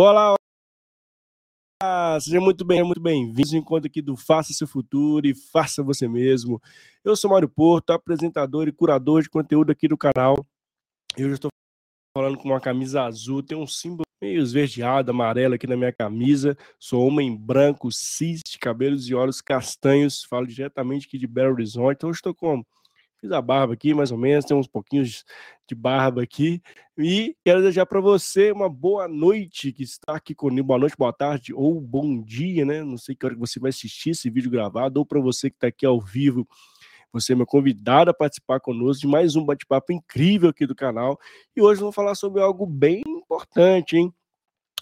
Olá, olá! Seja muito bem, muito bem-vindos encontro aqui do Faça Seu Futuro e Faça Você Mesmo. Eu sou Mário Porto, apresentador e curador de conteúdo aqui do canal. Eu já estou falando com uma camisa azul, tem um símbolo meio esverdeado, amarelo aqui na minha camisa. Sou homem branco, cis, de cabelos e olhos castanhos. Falo diretamente aqui de Belo Horizonte. Então, estou com Fiz a barba aqui, mais ou menos, tem uns pouquinhos de barba aqui. E quero desejar para você uma boa noite que está aqui comigo. Boa noite, boa tarde ou bom dia, né? Não sei que hora que você vai assistir esse vídeo gravado, ou para você que está aqui ao vivo. Você é meu convidado a participar conosco de mais um bate-papo incrível aqui do canal. E hoje vamos falar sobre algo bem importante, hein?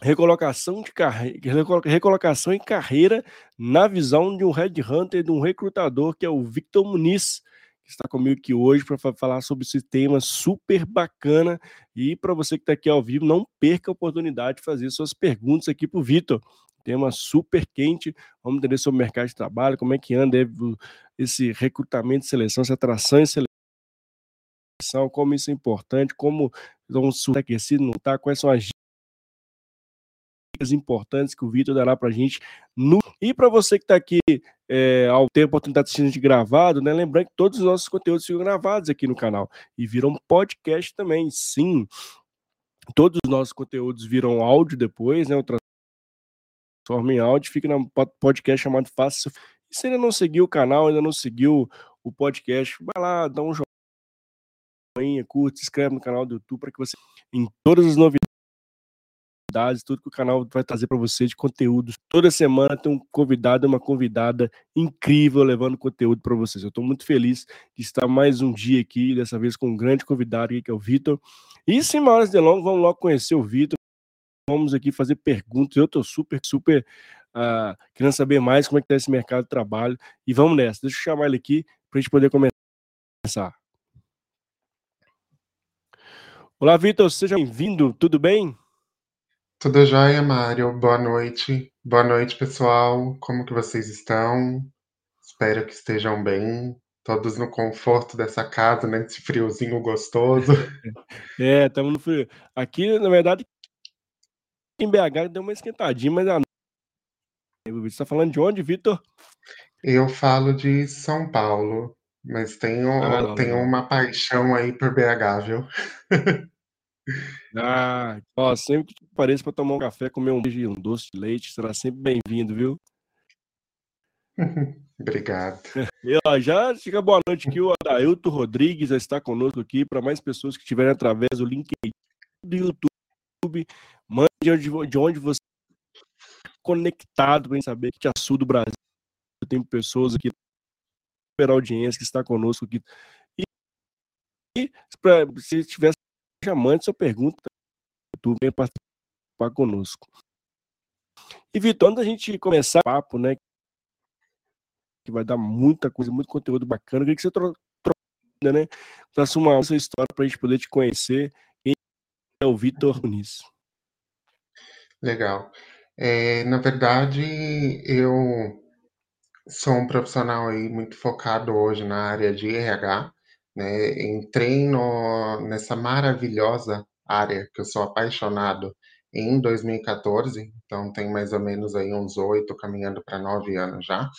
recolocação de carreira, recolocação em carreira na visão de um headhunter, de um recrutador que é o Victor Muniz que está comigo aqui hoje para falar sobre esse tema super bacana. E para você que está aqui ao vivo, não perca a oportunidade de fazer suas perguntas aqui para o Vitor. Tema super quente. Vamos entender sobre o mercado de trabalho, como é que anda esse recrutamento e seleção, essa atração e seleção, como isso é importante, como estão aquecido, não está, quais são as dicas importantes que o Vitor dará para a gente. No... E para você que está aqui é, ao ter a oportunidade de assistir gravado, né? Lembrando que todos os nossos conteúdos ficam gravados aqui no canal e viram podcast também. Sim, todos os nossos conteúdos viram áudio depois, né? Eu transformo em áudio, fica no podcast chamado Fácil. E se ainda não seguiu o canal, ainda não seguiu o podcast, vai lá, dá um joinha, curte, se inscreve no canal do YouTube para que você, em todas as novidades, novidades, tudo que o canal vai trazer para você de conteúdos. Toda semana tem um convidado, uma convidada incrível levando conteúdo para vocês. Eu estou muito feliz de estar mais um dia aqui, dessa vez com um grande convidado aqui, que é o Vitor. E sem maiores delongas, vamos logo conhecer o Vitor. Vamos aqui fazer perguntas. Eu estou super, super uh, querendo saber mais como é que está esse mercado de trabalho. E vamos nessa. Deixa eu chamar ele aqui para a gente poder começar. Olá, Vitor, seja bem-vindo. Tudo bem? Tudo jóia, Mário. Boa noite. Boa noite, pessoal. Como que vocês estão? Espero que estejam bem. Todos no conforto dessa casa, né? Esse friozinho gostoso. É, estamos no frio. Aqui, na verdade, em BH deu uma esquentadinha, mas a você está falando de onde, Vitor? Eu falo de São Paulo, mas tenho, ah, tenho uma paixão aí por BH, viu? Ah, ó, sempre que apareça para tomar um café, comer um beijo e um doce de leite, será sempre bem-vindo, viu? Obrigado. E ó, já chega boa noite aqui, o Adailton Rodrigues já está conosco aqui, para mais pessoas que estiverem através do LinkedIn do YouTube, mande de onde, de onde você está conectado para saber que a sul do Brasil tem pessoas aqui, super audiência que está conosco aqui. E, e pra, se tivesse já mande sua pergunta, tu vem participar conosco. E Vitor, antes da gente começar o papo, né, que vai dar muita coisa, muito conteúdo bacana, eu queria que você troca, né, traça uma sua história para a gente poder te conhecer. Quem é o Vitor Muniz? Legal. É, na verdade, eu sou um profissional aí muito focado hoje na área de RH, né? Entrei no, nessa maravilhosa área que eu sou apaixonado em 2014, então tem mais ou menos aí uns oito, caminhando para nove anos já,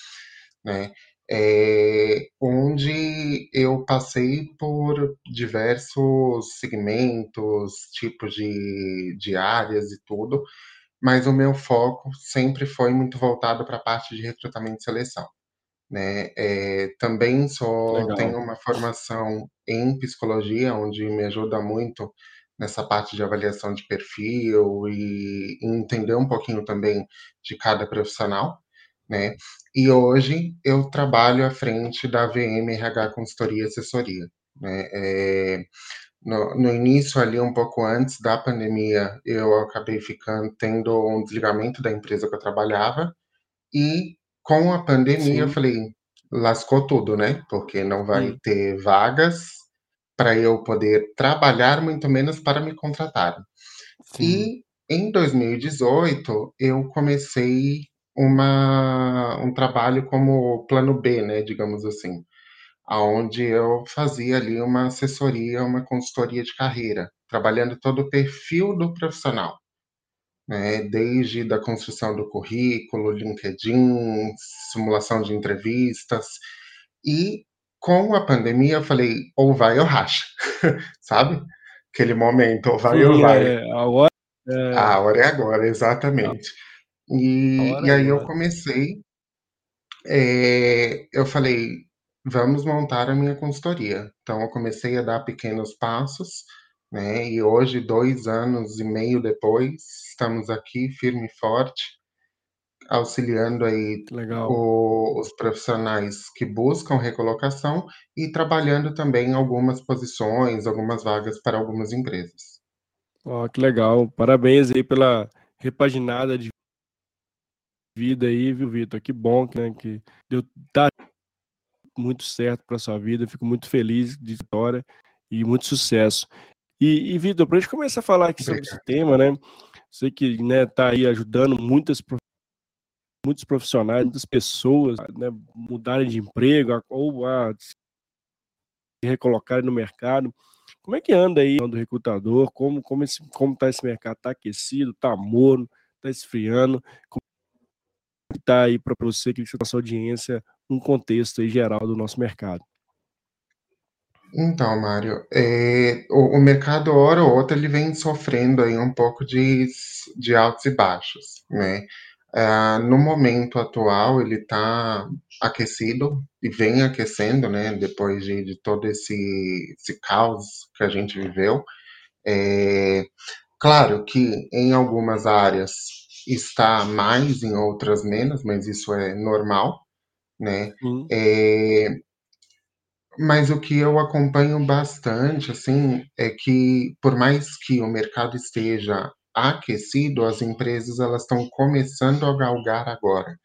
né? É, onde eu passei por diversos segmentos, tipos de, de áreas e tudo, mas o meu foco sempre foi muito voltado para a parte de recrutamento e seleção né? É, também só Legal. tenho uma formação em psicologia, onde me ajuda muito nessa parte de avaliação de perfil e entender um pouquinho também de cada profissional, né? E hoje eu trabalho à frente da VM RH Consultoria e Assessoria, né? É, no, no, início ali, um pouco antes da pandemia, eu acabei ficando tendo um desligamento da empresa que eu trabalhava e com a pandemia, Sim. eu falei, lascou tudo, né? Porque não vai Sim. ter vagas para eu poder trabalhar, muito menos para me contratar. E em 2018, eu comecei uma, um trabalho como plano B, né? Digamos assim, aonde eu fazia ali uma assessoria, uma consultoria de carreira, trabalhando todo o perfil do profissional né, desde da construção do currículo, LinkedIn, simulação de entrevistas. E com a pandemia eu falei, ou vai ou racha, sabe? Aquele momento, ou vai Sim, ou vai. é, agora, é... A hora é agora, exatamente. E, e é aí eu comecei, é, eu falei, vamos montar a minha consultoria. Então eu comecei a dar pequenos passos, né? E hoje, dois anos e meio depois, estamos aqui firme e forte, auxiliando aí o, os profissionais que buscam recolocação e trabalhando também algumas posições, algumas vagas para algumas empresas. Oh, que legal. Parabéns aí pela repaginada de vida aí, viu, Vitor? Que bom né, que deu tá muito certo para sua vida. Fico muito feliz de vitória e muito sucesso. E, e Vitor, para a gente começar a falar aqui sobre esse tema, né? Sei que né, tá aí ajudando muitas muitos profissionais, muitas pessoas né, mudarem de emprego ou a se recolocarem no mercado. Como é que anda aí do recrutador? Como como esse, como tá esse mercado? Está aquecido? Está morno? Está esfriando? Como está aí para você que está sua audiência um contexto geral do nosso mercado? Então, Mário, é, o, o, mercado, hora ou outra, ele vem sofrendo aí um pouco de, de altos e baixos, né? Uh, no momento atual, ele está aquecido e vem aquecendo, né? Depois de, de todo esse, esse caos que a gente viveu. É, claro que em algumas áreas está mais, em outras menos, mas isso é normal, né? Mas o que eu acompanho bastante, assim, é que por mais que o mercado esteja aquecido, as empresas elas estão começando a galgar agora,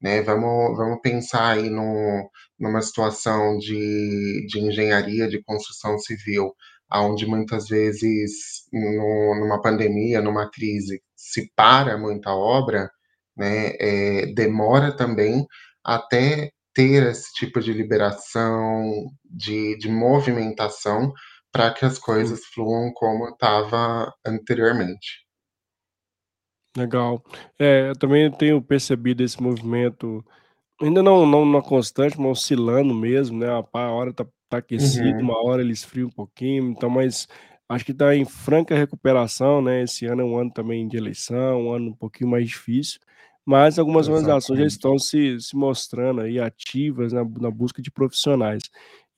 né? Vamos, vamos pensar aí no, numa situação de, de engenharia, de construção civil, onde muitas vezes no, numa pandemia, numa crise, se para muita obra, né? É, demora também até ter esse tipo de liberação, de, de movimentação, para que as coisas fluam como estava anteriormente. Legal. É, eu também tenho percebido esse movimento, ainda não, não na constante, mas oscilando mesmo, né? A hora tá, tá aquecido, Uhum. uma hora ele esfria um pouquinho, então, mas acho que está em franca recuperação, né? Esse ano é um ano também de eleição, um ano um pouquinho mais difícil, mas algumas organizações já estão se, se mostrando aí ativas na, na busca de profissionais.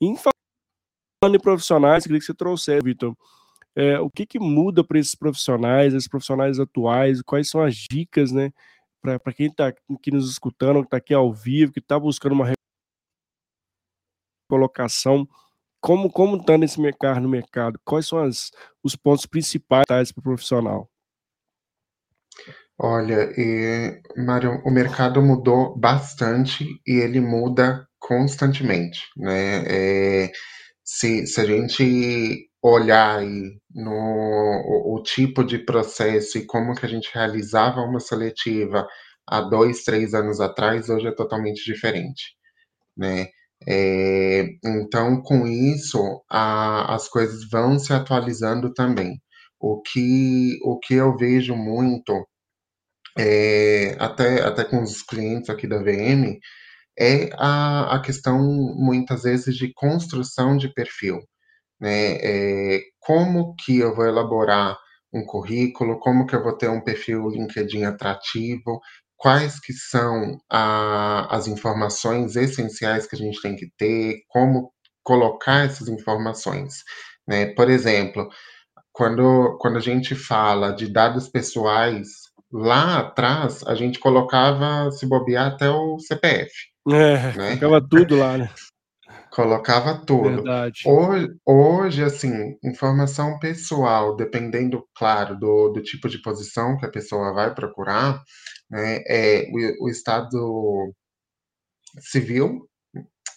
Em falando em profissionais, queria que você trouxesse, Vitor, é, o que, que muda para esses profissionais, esses profissionais atuais, quais são as dicas, né, para quem está aqui nos escutando, que está aqui ao vivo, que está buscando uma colocação, como como está nesse mercado, no mercado, quais são as, os pontos principais para o profissional? Olha, e, Mário, o mercado mudou bastante e ele muda constantemente, né? É, se, se a gente olhar aí no o, o, tipo de processo e como que a gente realizava uma seletiva há dois, três anos atrás, hoje é totalmente diferente, né? É, então, com isso, a, as coisas vão se atualizando também. O que, o que eu vejo muito é, até, até com os clientes aqui da VM, é a, a questão, muitas vezes, de construção de perfil. Né? É, como que eu vou elaborar um currículo, como que eu vou ter um perfil LinkedIn atrativo, quais que são a, as informações essenciais que a gente tem que ter, como colocar essas informações. Né? Por exemplo, quando, quando a gente fala de dados pessoais, lá atrás a gente colocava, se bobear, até o CPF. É, né? colocava tudo lá, né? colocava tudo. Verdade. Hoje, hoje, assim, informação pessoal, dependendo, claro, do, do tipo de posição que a pessoa vai procurar, né, é o, o estado civil,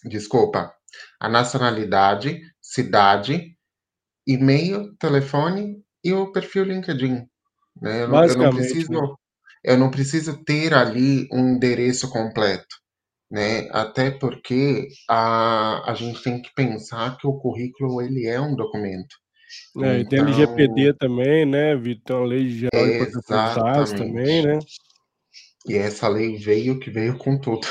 desculpa, a nacionalidade, cidade, e-mail, telefone e o perfil LinkedIn. Né? Eu, não, eu não Basicamente, né? preciso, eu não preciso ter ali um endereço completo. Né? Até porque a, a gente tem que pensar que o currículo ele é um documento. É, e tem Então LGPD também, né, Vitor? A Lei Geral de Proteção também, né? E essa lei veio que veio com tudo.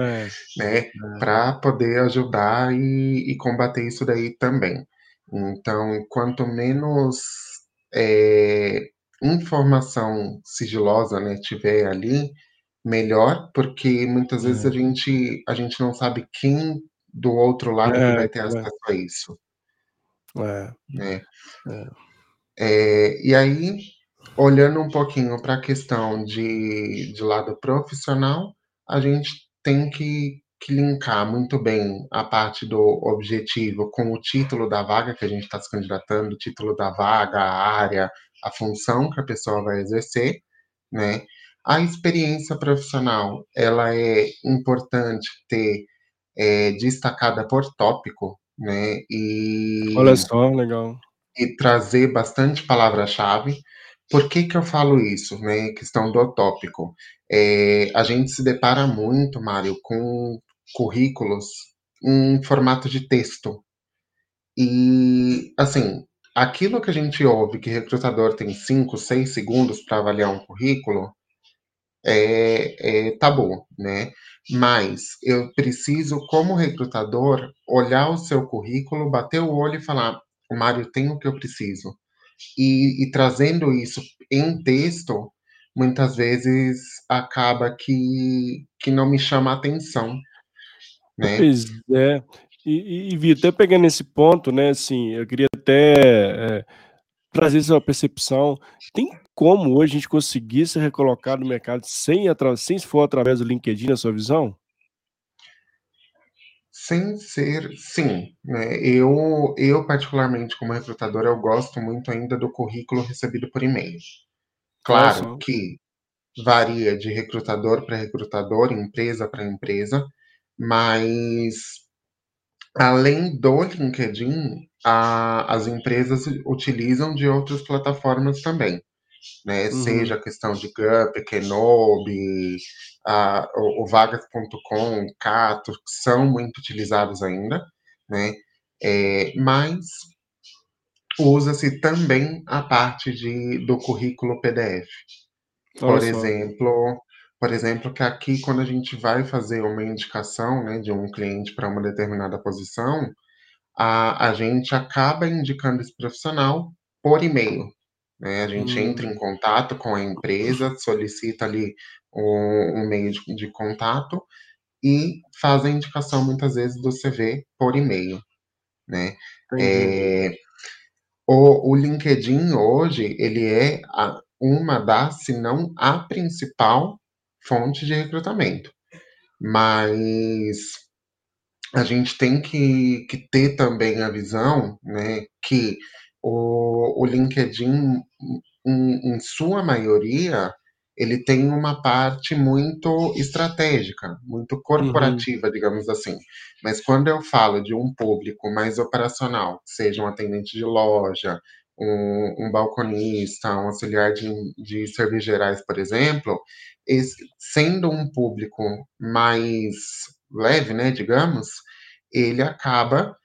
É, né, é. para poder ajudar e, e, combater isso daí também. Então, quanto menos é, informação sigilosa né, tiver ali, melhor, porque muitas vezes a É. gente, a gente não sabe quem do outro lado que É, vai ter é. acesso a isso. É, Né? é. É, e aí, olhando um pouquinho para a questão de, de lado profissional, a gente tem que, que linkar muito bem a parte do objetivo com o título da vaga que a gente está se candidatando, o título da vaga, a área, a função que a pessoa vai exercer, né? A experiência profissional, ela é importante ter é, destacada por tópico, né? E Olha só, legal. e trazer bastante palavra-chave. Por que, que eu falo isso, né? Questão do tópico. É, a gente se depara muito, Mário, com currículos em formato de texto. E, assim, aquilo que a gente ouve que recrutador tem 5, 6 segundos para avaliar um currículo é, é tabu, né? Mas eu preciso, como recrutador, olhar o seu currículo, bater o olho e falar: o Mário tem o que eu preciso. E, e trazendo isso em texto, muitas vezes acaba que, que não me chama a atenção. Né? Pois é. E, e, Vitor, até pegando esse ponto, né, assim, eu queria até é, trazer essa percepção. Tem como hoje a gente conseguir se recolocar no mercado sem, sem se for através do LinkedIn, na sua visão? Sem ser, sim. Né? Eu, eu, particularmente, como recrutador, eu gosto muito ainda do currículo recebido por e-mail. Claro que varia de recrutador para recrutador, empresa para empresa, mas além do LinkedIn, a, as empresas utilizam de outras plataformas também. Né? Uhum. Seja a questão de Gup, Kenobi, a, o, o Vagas.com, Cato, que são muito utilizados ainda, né? É, mas usa-se também a parte de, do currículo PDF. Olha Por só. exemplo, por exemplo, que aqui quando a gente vai fazer uma indicação né, de um cliente para uma determinada posição, a, a gente acaba indicando esse profissional por e-mail. Né? A gente Hum. entra em contato com a empresa, solicita ali um, um meio de, de, contato e faz a indicação muitas vezes do CV por e-mail. Né? É, o, o, LinkedIn hoje ele é a, uma das, se não a principal fonte de recrutamento. Mas a gente tem que, que ter também a visão né, que o, o LinkedIn, em, em, sua maioria, ele tem uma parte muito estratégica, muito corporativa, uhum. digamos assim. Mas quando eu falo de um público mais operacional, seja um atendente de loja, um, um balconista, um auxiliar de, de serviços gerais, por exemplo, esse, sendo um público mais leve, né, digamos, ele acaba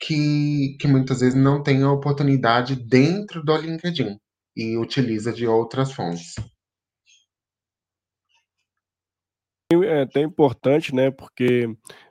que, que muitas vezes não tem a oportunidade dentro do LinkedIn e utiliza de outras fontes. É até importante, né? Porque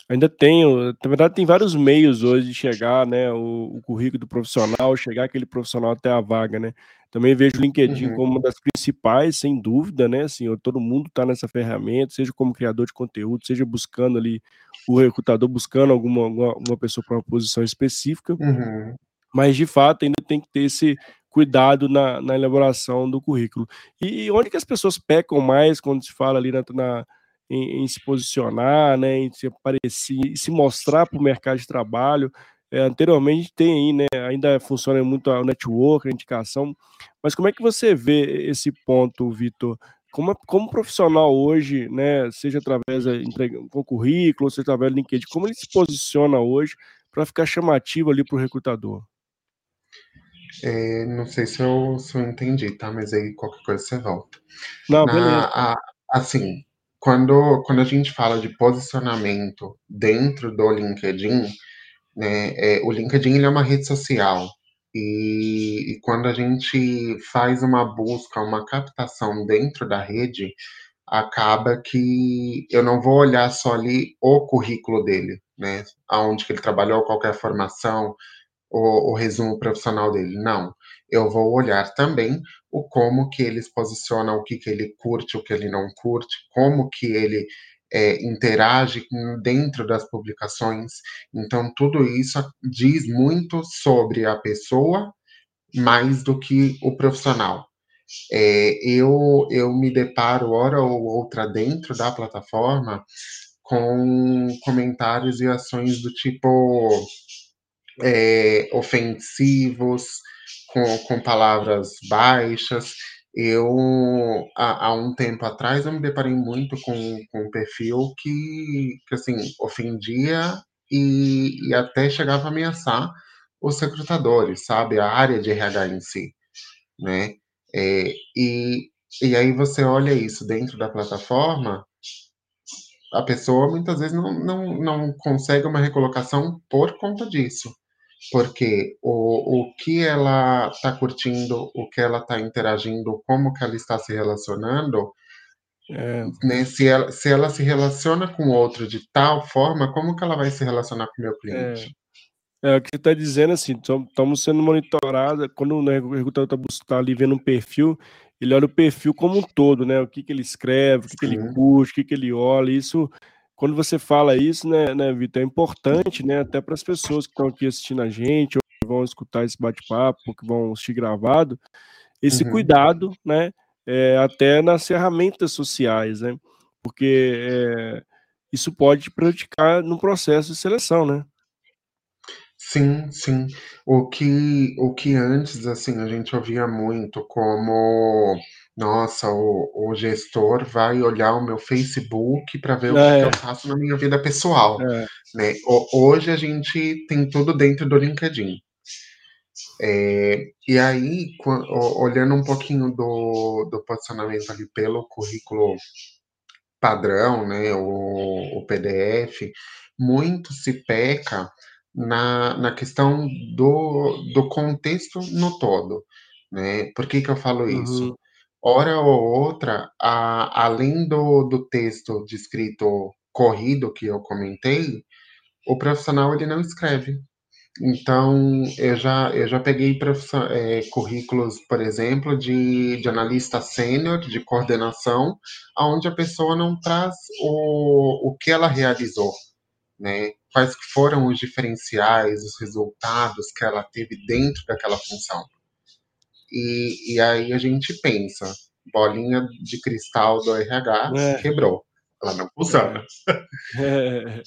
ainda tem, na verdade, tem vários meios hoje de chegar, né? O, o currículo do profissional, chegar aquele profissional até a vaga, né? Também vejo o LinkedIn Uhum. como uma das principais, sem dúvida, né? Assim, todo mundo está nessa ferramenta, seja como criador de conteúdo, seja buscando ali o recrutador buscando alguma, alguma, alguma pessoa para uma posição específica. Uhum. Mas de fato ainda tem que ter esse cuidado na, na elaboração do currículo. E, e, onde que as pessoas pecam mais quando se fala ali na, na em, em, se posicionar, né, em se aparecer, se mostrar para o mercado de trabalho. É, anteriormente tem aí, né, ainda funciona muito a network, a indicação, mas como é que você vê esse ponto, Vitor? Como, como profissional hoje, né, seja através com currículo, seja através do LinkedIn, como ele se posiciona hoje para ficar chamativo ali para o recrutador? É, não sei se eu, se eu entendi, tá? Mas aí qualquer coisa você volta. Não, Na, beleza. a, assim, quando, quando a gente fala de posicionamento dentro do LinkedIn, né, é, o LinkedIn ele é uma rede social E, e quando a gente faz uma busca, uma captação dentro da rede, acaba que eu não vou olhar só ali o currículo dele, né? Aonde que ele trabalhou, qualquer formação, o, o resumo profissional dele. Não. Eu vou olhar também o como que ele se posiciona, o que, que ele curte, o que ele não curte, como que ele é, interage dentro das publicações. Então, tudo isso diz muito sobre a pessoa mais do que o profissional. É, eu, eu me deparo, hora ou outra, dentro da plataforma, com comentários e ações do tipo é, ofensivos, com, com palavras baixas. Eu, há, há, um tempo atrás, eu me deparei muito com, com um perfil que, que assim, ofendia e, e até chegava a ameaçar os recrutadores, sabe? A área de RH em si, né? É, e, e aí você olha isso dentro da plataforma, a pessoa muitas vezes não, não, não consegue uma recolocação por conta disso. Porque o, o que ela está curtindo, o que ela está interagindo, como que ela está se relacionando, é. né, se, ela, se ela se relaciona com outro de tal forma, como que ela vai se relacionar com o meu cliente? É, é o que você está dizendo, assim, estamos sendo monitorados, quando né, o recrutador está tá ali vendo um perfil, ele olha o perfil como um todo, né? O que, que ele escreve, o que, que ele curte, o que, que ele olha, isso quando você fala isso, né, né Vitor, é importante, né, até para as pessoas que estão aqui assistindo a gente, ou que vão escutar esse bate-papo, que vão assistir gravado, esse uhum. cuidado, né, é, até nas ferramentas sociais, né, porque é, isso pode prejudicar no processo de seleção, né? Sim, sim. O que, o que antes, assim, a gente ouvia muito como nossa, o, o gestor vai olhar o meu Facebook para ver o que, que eu faço na minha vida pessoal, É. né? Hoje a gente tem tudo dentro do LinkedIn. É, e aí, olhando um pouquinho do, do posicionamento ali pelo currículo padrão, né, o, o PDF, muito se peca na, na questão do, do contexto no todo, né? Por que que eu falo isso? Hora ou outra, a além do do texto descrito corrido que eu comentei, o profissional ele não escreve. Então, eu já eu já peguei eh, currículos, por exemplo, de de analista sênior, de coordenação, aonde a pessoa não traz o o que ela realizou, né, quais foram os diferenciais, os resultados que ela teve dentro daquela função. E, e aí a gente pensa, bolinha de cristal do RH é. quebrou. Ela não funciona. É.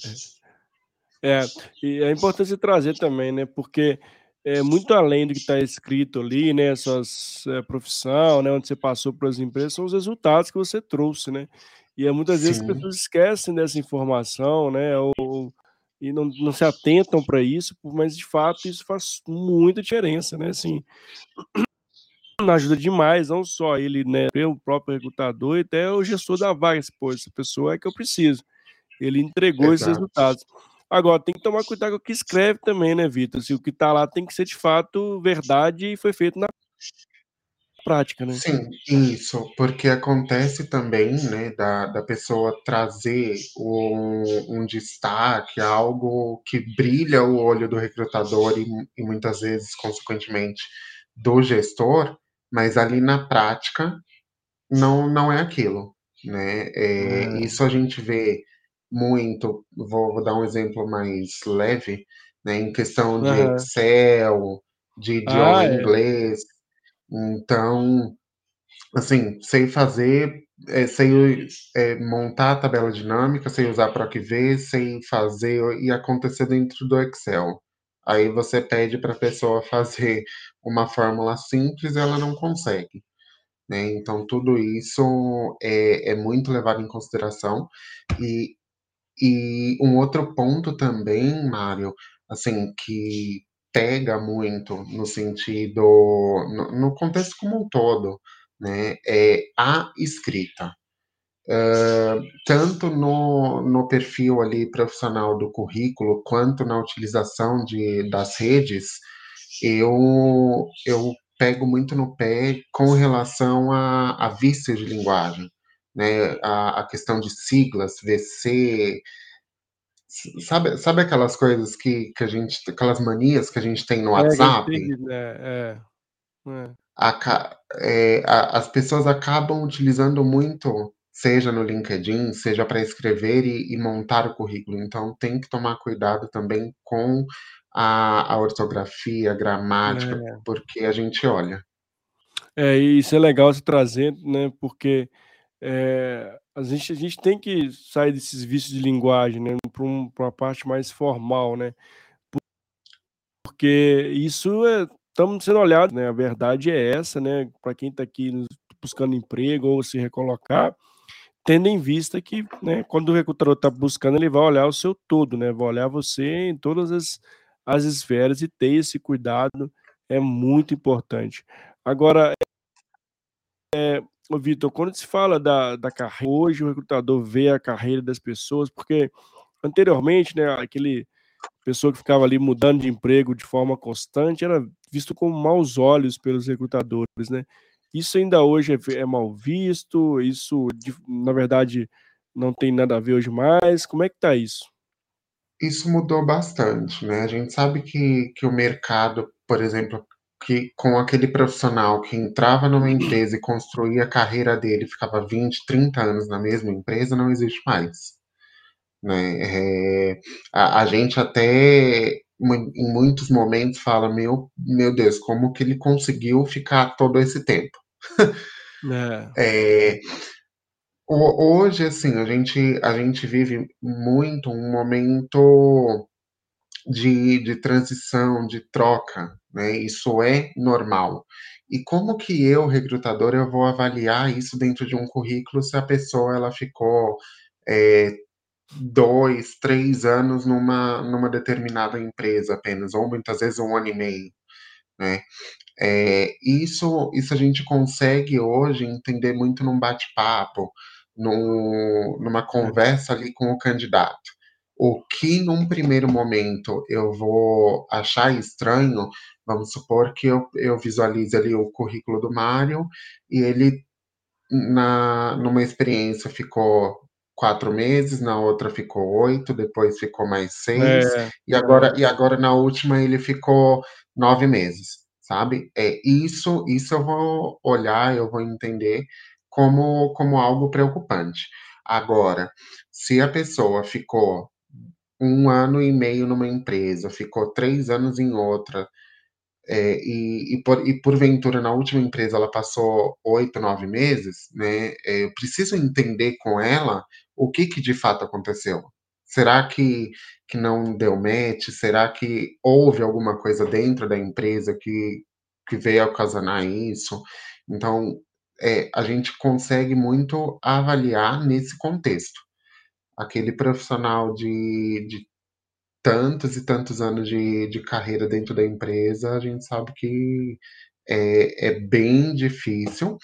é. e é importante trazer também, né? Porque é muito além do que está escrito ali, né? Suas é, profissão, né? Onde você passou para as empresas, são os resultados que você trouxe, né? E é, muitas Sim. vezes as pessoas esquecem dessa informação, né? Ou, e não, não se atentam para isso, mas de fato isso faz muita diferença, né? Assim, ajuda demais, não só ele, né, o próprio recrutador e até o gestor da vaga, pô, essa pessoa é que eu preciso. Ele entregou Exato. esses resultados. Agora, tem que tomar cuidado com o que escreve também, né, Vitor? Assim, o que está lá tem que ser de fato verdade e foi feito na prática, né? Sim, isso, porque acontece também, né, da, da pessoa trazer um, um destaque, algo que brilha o olho do recrutador e, e muitas vezes, consequentemente, do gestor, mas ali na prática não, não é aquilo, né? É, é. Isso a gente vê muito, vou, vou, dar um exemplo mais leve, né? Em questão de uhum. Excel, de idioma ah, é. inglês. Então, assim, sei fazer, é, sei é, montar a tabela dinâmica, sei usar PROC-V, sei fazer e acontecer dentro do Excel. Aí você pede para a pessoa fazer uma fórmula simples, ela não consegue. Né? Então, tudo isso é, é muito levado em consideração. E, e um outro ponto também, Mário, assim, que pega muito no sentido, no, no contexto como um todo, né, é a escrita. Uh, tanto no, no perfil ali profissional do currículo, quanto na utilização de, das redes, eu, eu pego muito no pé com relação a, a vícios de linguagem, né? A, a questão de siglas, VC, sabe, sabe aquelas coisas que, que a gente, aquelas manias que a gente tem no WhatsApp? É, é, é. É, a, as pessoas acabam utilizando muito, seja no LinkedIn, seja para escrever e, e, montar o currículo. Então tem que tomar cuidado também com a, a ortografia, a gramática, É. porque a gente olha. É, e isso é legal se trazer, né? Porque é, a, gente, a gente tem que sair desses vícios de linguagem, né? Para um, uma parte mais formal, né? Porque isso é. Estamos sendo olhados, né? A verdade é essa, né? Para quem está aqui buscando emprego ou se recolocar, tendo em vista que, né, quando o recrutador está buscando, ele vai olhar o seu todo, né? Vai olhar você em todas as, as esferas e ter esse cuidado é muito importante. Agora, é, Vitor, quando se fala da, da carreira, hoje o recrutador vê a carreira das pessoas, porque anteriormente, né, aquele pessoa que ficava ali mudando de emprego de forma constante era visto com maus olhos pelos recrutadores, né? Isso ainda hoje é, é mal visto, isso, na verdade, não tem nada a ver hoje mais. Como é que tá isso? Isso mudou bastante, né? A gente sabe que, que o mercado, por exemplo, que com aquele profissional que entrava numa empresa e construía a carreira dele, ficava 20, 30 anos na mesma empresa, não existe mais. Né? É, a, a, gente até em muitos momentos fala, meu, meu Deus, como que ele conseguiu ficar todo esse tempo? É. é, hoje, assim, a gente, a gente vive muito um momento de, de transição, de troca, né? Isso é normal. E como que eu, recrutador, eu vou avaliar isso dentro de um currículo se a pessoa ela ficou é, dois, três anos numa, numa determinada empresa apenas, ou muitas vezes um ano e meio, né? É, isso, isso a gente consegue hoje entender muito num bate-papo, num, numa conversa ali com o candidato. O que num primeiro momento eu vou achar estranho, vamos supor que eu, eu visualize ali o currículo do Mário e ele na, numa experiência ficou quatro meses, na outra ficou oito, depois ficou mais seis, É, e agora, e agora na última ele ficou nove meses, sabe? É isso, isso eu vou olhar, eu vou entender como, como algo preocupante. Agora, se a pessoa ficou um ano e meio numa empresa, ficou três anos em outra, é, e, e, por, e porventura na última empresa ela passou oito, nove meses, né? É, eu preciso entender com ela o que, que de fato aconteceu. Será que, que não deu match? Será que houve alguma coisa dentro da empresa que, que veio ocasionar isso? Então, é, a gente consegue muito avaliar nesse contexto. Aquele profissional de, de tantos e tantos anos de, de carreira dentro da empresa, a gente sabe que é, é bem difícil.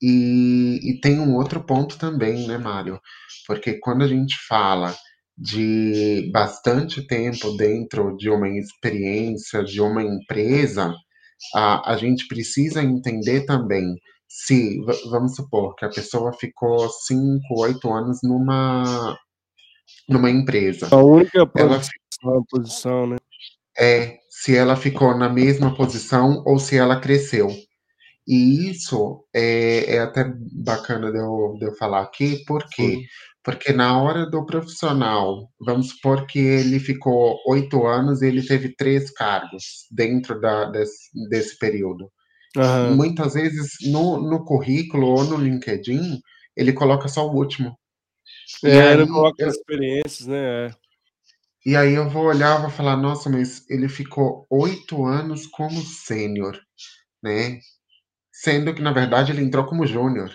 E, e tem um outro ponto também, né, Mário? Porque quando a gente fala de bastante tempo dentro de uma experiência, de uma empresa, a, a gente precisa entender também se, vamos supor, que a pessoa ficou cinco, oito anos numa, numa empresa. A única posição, ela, posição, né? É, se ela ficou na mesma posição ou se ela cresceu. E isso é, é até bacana de eu, de eu falar aqui, por quê? Porque na hora do profissional, vamos supor que ele ficou oito anos e ele teve três cargos dentro da, desse, desse período. Uhum. Muitas vezes no, no currículo ou no LinkedIn, ele coloca só o último. É, aí, ele coloca eu, as experiências, né? E aí eu vou olhar e vou falar, nossa, mas ele ficou oito anos como sênior, né? Sendo que, na verdade, ele entrou como júnior.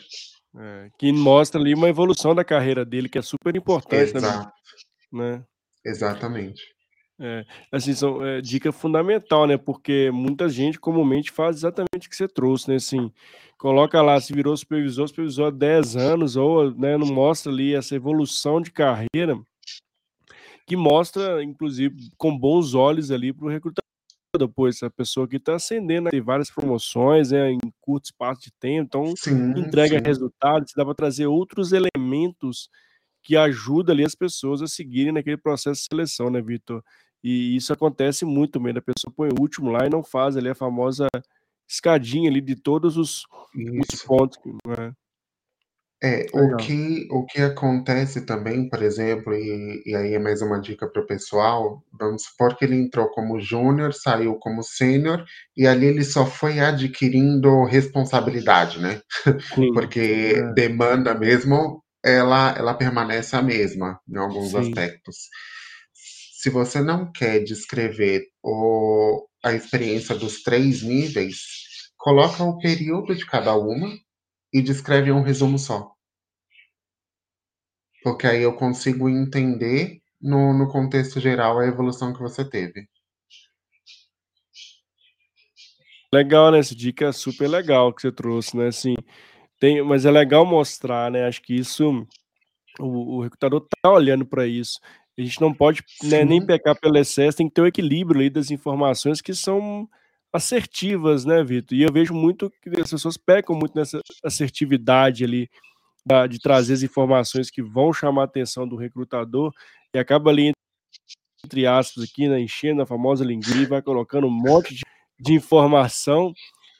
É, que mostra ali uma evolução da carreira dele, que é super importante, Exato. né? Exatamente. É, assim, são é, dica fundamental, né? Porque muita gente comumente faz exatamente o que você trouxe, né? Assim, coloca lá, se virou supervisor, supervisor há 10 anos, ou né, não mostra ali essa evolução de carreira, que mostra, inclusive, com bons olhos ali para o recrutador depois essa pessoa que está ascendendo, tem várias promoções né, em curto espaço de tempo, então sim, entrega sim. resultados, dá para trazer outros elementos que ajudam ali as pessoas a seguirem naquele processo de seleção, né, Vitor? E isso acontece muito mesmo, a pessoa põe o último lá e não faz ali a famosa escadinha ali de todos os, os pontos. Né? É, o que, o que acontece também, por exemplo, e, e aí é mais uma dica para o pessoal, vamos supor que ele entrou como júnior, saiu como sênior, e ali ele só foi adquirindo responsabilidade, né? Sim, Porque é. demanda mesmo, ela, ela permanece a mesma em alguns Sim. aspectos. Se você não quer descrever o, a experiência dos três níveis, coloca o período de cada uma e descreve um resumo só. Porque aí eu consigo entender no, no contexto geral a evolução que você teve. Legal, né? Essa dica é super legal que você trouxe, né? Assim, tem, mas é legal mostrar, né? Acho que isso o, o recrutador tá olhando para isso. A gente não pode né, nem pecar pelo excesso, tem que ter o um equilíbrio das informações que são assertivas, né, Vitor? E eu vejo muito que as pessoas pecam muito nessa assertividade ali, de trazer as informações que vão chamar a atenção do recrutador e acaba ali, entre aspas, aqui, né, enchendo a famosa linguiça vai colocando um monte de, de informação,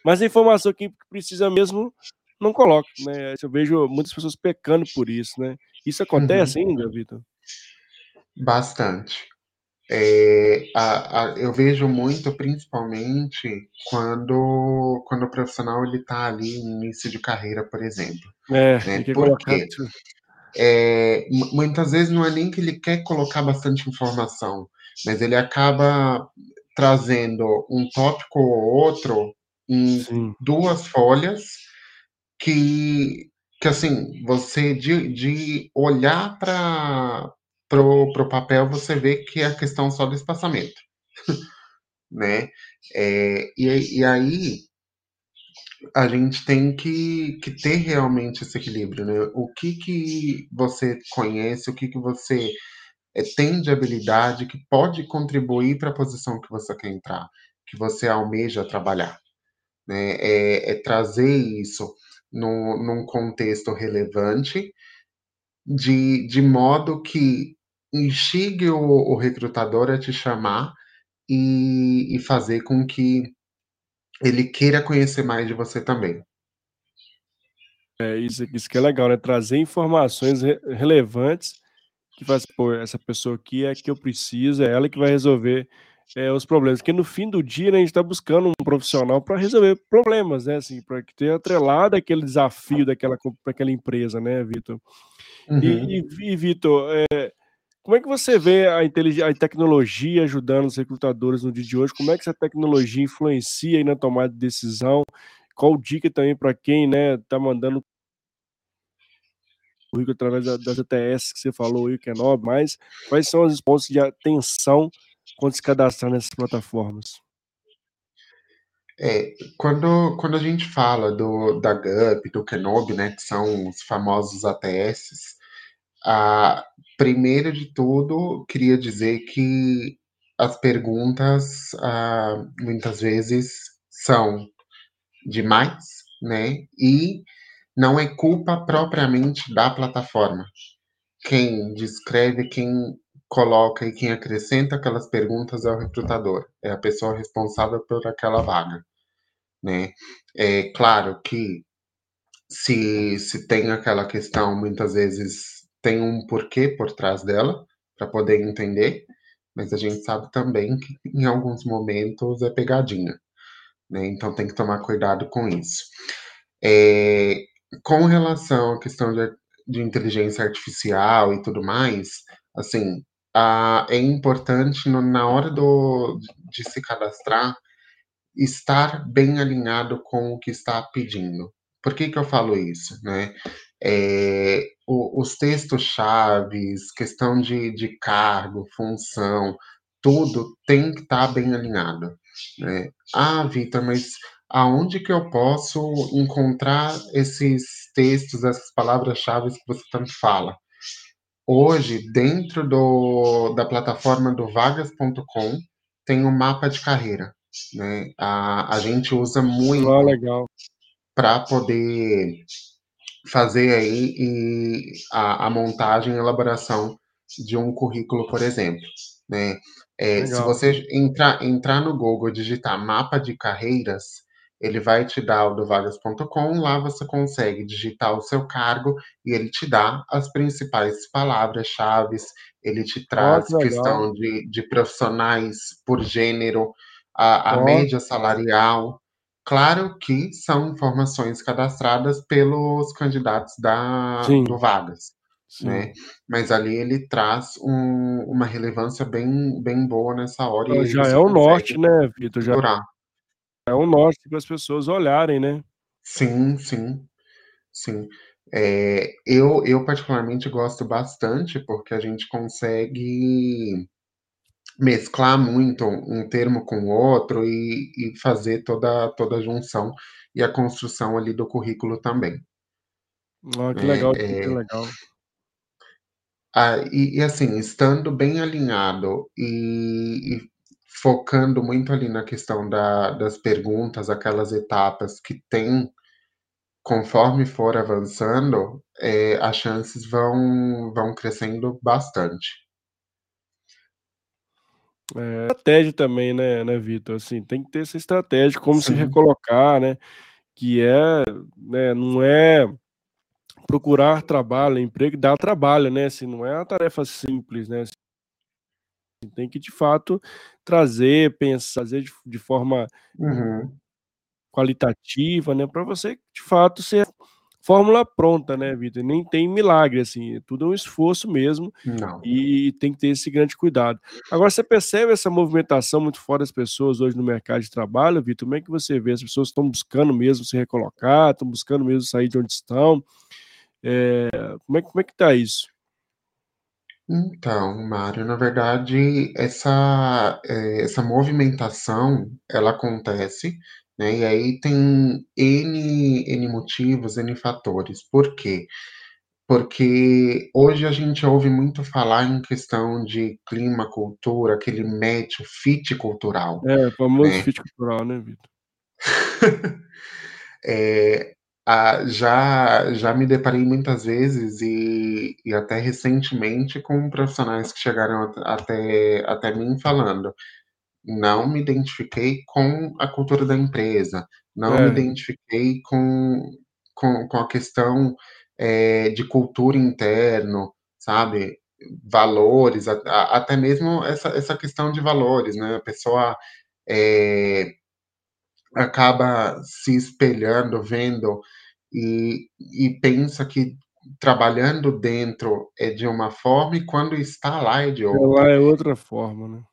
mas a informação que precisa mesmo não coloca, né? Eu vejo muitas pessoas pecando por isso, né? Isso acontece uhum. ainda, Vitor? Bastante. É, a, a, eu vejo muito, principalmente, quando, quando o profissional ele está ali no início de carreira, por exemplo. É, né? Porque é, muitas vezes não é nem que ele quer colocar bastante informação, mas ele acaba trazendo um tópico ou outro em Sim. duas folhas que, que assim, você de, de olhar para pro, pro papel, você vê que é a questão só do espaçamento, né? É, e, e aí a gente tem que, que ter realmente esse equilíbrio, né? O que que você conhece, o que que você é, tem de habilidade que pode contribuir para a posição que você quer entrar, que você almeja trabalhar, né? É, é trazer isso num, num contexto relevante, de, de modo que instigue o, o recrutador a te chamar e, e fazer com que ele queira conhecer mais de você também. É isso, isso que é legal, né? Trazer informações re relevantes que faz, pô, essa pessoa aqui é que eu preciso, é ela que vai resolver é, os problemas. Porque no fim do dia, né, a gente está buscando um profissional para resolver problemas, né? Assim, para ter atrelado aquele desafio daquela para aquela empresa, né, Vitor? Uhum. E, e, e Vitor, é, como é que você vê a, a, tecnologia ajudando os recrutadores no dia de hoje? Como é que essa tecnologia influencia aí na tomada de decisão? Qual dica também para quem né, está mandando currículo através das ETS que você falou aí, que é nobre, mas quais são os pontos de atenção quando se cadastrar nessas plataformas? É, quando, quando a gente fala do, da GUP, do Kenobi, né, que são os famosos ATS, a, primeiro de tudo, queria dizer que as perguntas ah, muitas vezes são demais, né? E não é culpa propriamente da plataforma. Quem descreve, quem coloca e quem acrescenta aquelas perguntas é o recrutador, é a pessoa responsável por aquela vaga, né? É claro que se, se tem aquela questão, muitas vezes tem um porquê por trás dela, para poder entender, mas a gente sabe também que em alguns momentos é pegadinha, né? Então tem que tomar cuidado com isso. É, com relação à questão de, de inteligência artificial e tudo mais, assim, ah, é importante no, na hora do, de se cadastrar estar bem alinhado com o que está pedindo. Por que, que eu falo isso? Né? É, o, os textos chaves, questão de, de cargo, função, tudo tem que estar bem alinhado. Né? Ah, Vitor, mas aonde que eu posso encontrar esses textos, essas palavras-chave que você tanto fala? Hoje, dentro do, da plataforma do vagas.com, tem um mapa de carreira. né? A, a gente usa muito Ah, legal. para poder fazer aí a, a montagem e elaboração de um currículo, por exemplo, né? É, se você entrar, entrar no Google e digitar mapa de carreiras, ele vai te dar o do vagas.com, lá você consegue digitar o seu cargo e ele te dá as principais palavras-chave, ele te traz legal. questão de, de profissionais por gênero, a, a média salarial, Claro que são informações cadastradas pelos candidatos da sim, do Vagas, né, sim. mas ali ele traz um uma relevância bem bem boa nessa hora e Então já é um norte, né, Vitor? Já é um norte para as pessoas olharem, né? Sim, sim, sim. Eh, eu eu particularmente gosto bastante, porque a gente consegue mesclar muito um termo com o outro e e fazer toda toda a junção e a construção ali do currículo também. Que É, legal, que é, legal. ah, e, e assim, estando bem alinhado e, e focando muito ali na questão da, das perguntas, aquelas etapas que tem conforme for avançando, é, as chances vão, vão crescendo bastante. É, estratégia também, né, né, Vitor? Assim, tem que ter essa estratégia, como se Sim, recolocar, né? Que é, né, não é procurar trabalho, emprego, dá trabalho, né? Assim, não é uma tarefa simples, né? Assim, tem que, de fato, trazer, pensar, fazer de, de forma uhum, qualitativa, né? Para você, de fato, ser fórmula pronta, né, Vitor? Nem tem milagre, assim, tudo é um esforço mesmo não. e tem que ter esse grande cuidado. Agora, você percebe essa movimentação muito fora das pessoas hoje no mercado de trabalho, Vitor? Como é que você vê? As pessoas estão buscando mesmo se recolocar, estão buscando mesmo sair de onde estão? É, como é, como é que tá isso? Então, Mário, na verdade, essa, eh, essa movimentação, ela acontece, né? E aí tem N, N motivos, N fatores. Por quê? Porque hoje a gente ouve muito falar em questão de clima, cultura, aquele match, o fit cultural, É, o famoso né? fit cultural, né, Vitor? Eh, ah, já já me deparei muitas vezes e e até recentemente com profissionais que chegaram at até até mim falando: "Não me identifiquei com a cultura da empresa, não me É, identifiquei com com com a questão, eh, de cultura interno", sabe, valores, a a até mesmo essa essa questão de valores, né, a pessoa, eh acaba se espelhando, vendo e e pensa que trabalhando dentro é de uma forma e quando está lá é de lá outra. é outra forma, né?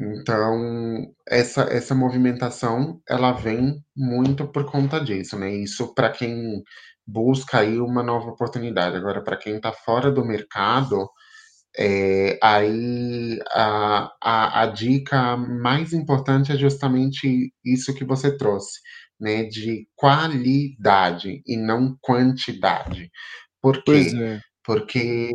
Então, essa essa movimentação, ela vem muito por conta disso, né, isso para quem busca aí uma nova oportunidade. Agora para quem está fora do mercado, eh, aí a a a dica mais importante é justamente isso que você trouxe, né, de qualidade e não quantidade. Por Pois quê? é, Porque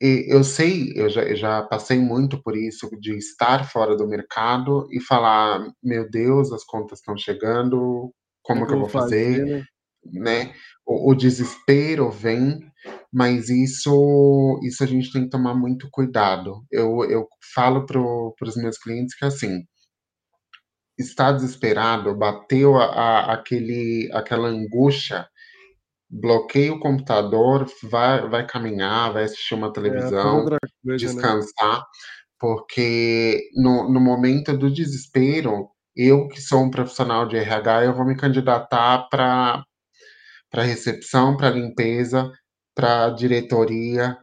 e eu sei, eu já eu já passei muito por isso, de estar fora do mercado e falar: "Meu Deus, as contas estão chegando, como que que eu vou fazer?", fazer, né? O o desespero vem, mas isso isso a gente tem que tomar muito cuidado. Eu eu falo para os meus clientes que, assim, está desesperado, bateu a a aquele aquela angústia, bloqueia o computador, vai vai caminhar, vai assistir uma É, televisão, outra coisa, né? descansar, porque no no momento do desespero, eu que sou um profissional de RH, eu vou me candidatar para para recepção, para limpeza, para diretoria,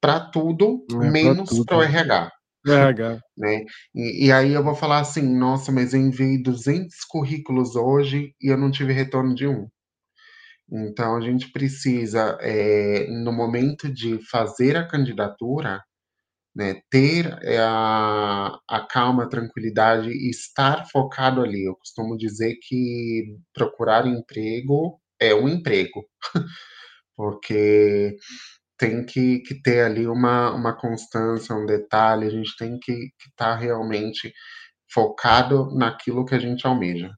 para tudo É, menos para o? RH, RH. né. E e aí eu vou falar assim: "Nossa, mas eu enviei 200 currículos hoje e eu não tive retorno de um". Então a gente precisa, eh, no momento de fazer a candidatura, né, ter, eh, a a calma, a tranquilidade e estar focado ali. Eu costumo dizer que procurar emprego é um emprego, porque tem que que ter ali uma uma constância, um detalhe, a gente tem que estar realmente focado naquilo que a gente almeja.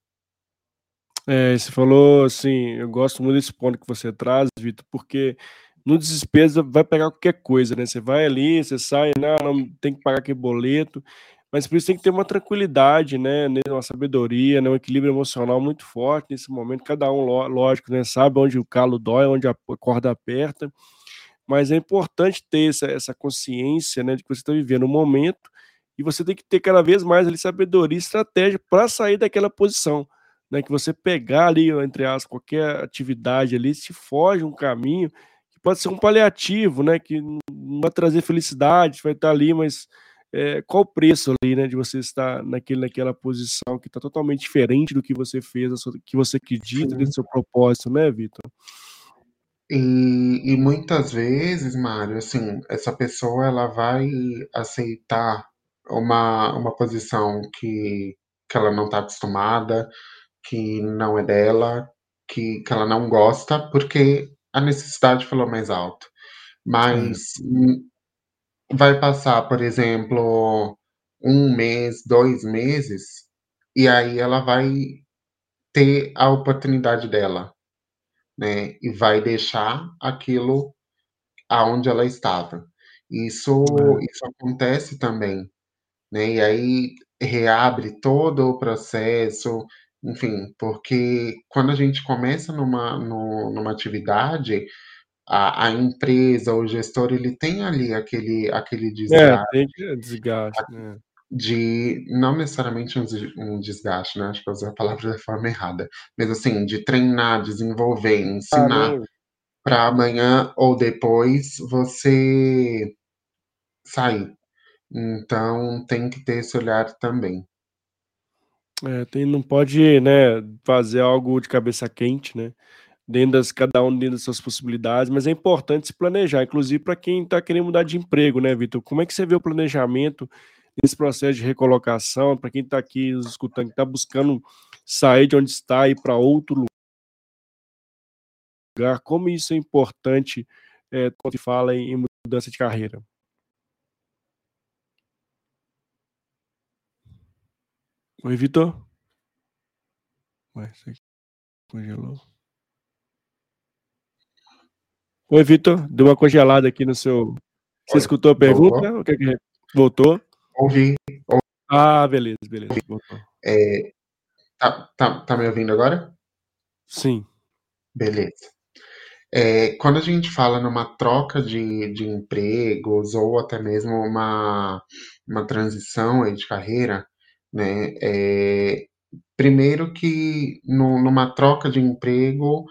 É, você falou assim, eu gosto muito desse ponto que você traz, Vitor, porque no desespero vai pegar qualquer coisa, né? Você vai ali, você sai, não, não tem que pagar aquele boleto, mas por isso tem que ter uma tranquilidade, né? Uma sabedoria, né? um equilíbrio emocional muito forte nesse momento. Cada um, lógico, né? sabe onde o calo dói, onde a corda aperta, mas é importante ter essa, essa consciência né, de que você está vivendo um momento e você tem que ter cada vez mais ali sabedoria estratégia para sair daquela posição. Né, que você pegar ali, entre aspas, qualquer atividade ali, se foge um caminho que pode ser um paliativo, né, que não vai trazer felicidade, vai estar ali, mas é, qual o preço ali, né, de você estar naquele, naquela posição que está totalmente diferente do que você fez, que você acredita do seu propósito, né, Vitor? E, e muitas vezes, Mário, assim, essa pessoa ela vai aceitar uma, uma posição que, que ela não está acostumada, que não é dela, que, que ela não gosta, porque a necessidade falou mais alto. Mas é. vai passar, por exemplo, um mês, dois meses, e aí ela vai ter a oportunidade dela, né? E vai deixar aquilo aonde ela estava. Isso, isso acontece também, né? E aí reabre todo o processo, enfim, porque quando a gente começa numa, no, numa atividade, a, a, empresa, o gestor, ele tem ali aquele, aquele desgaste. É, tem que desgaste, né? De, não necessariamente um, um, desgaste, né? Acho que eu usei a palavra da forma errada. Mas assim, de treinar, desenvolver, ensinar para amanhã ou depois você sair. Então tem que ter esse olhar também. É, tem, não pode, né, fazer algo de cabeça quente, né? Dentro das, cada um dentro das suas possibilidades, mas é importante se planejar, inclusive para quem está querendo mudar de emprego, né, Vitor? Como é que você vê o planejamento nesse processo de recolocação, para quem está aqui escutando, que está buscando sair de onde está e ir para outro lugar, como isso é importante é, quando se fala em, em mudança de carreira? Oi, Vitor? Ué, você congelou. Oi, Vitor. Deu uma congelada aqui no seu. Você Oi. escutou a pergunta? Voltou? O que, é que voltou? Ouvi. Ouvi. Ah, beleza, beleza. Voltou. É, tá, tá, tá me ouvindo agora? Sim. Beleza. É, quando a gente fala numa troca de, de empregos ou até mesmo uma, uma transição aí de carreira, né? É, primeiro que no, numa troca de emprego,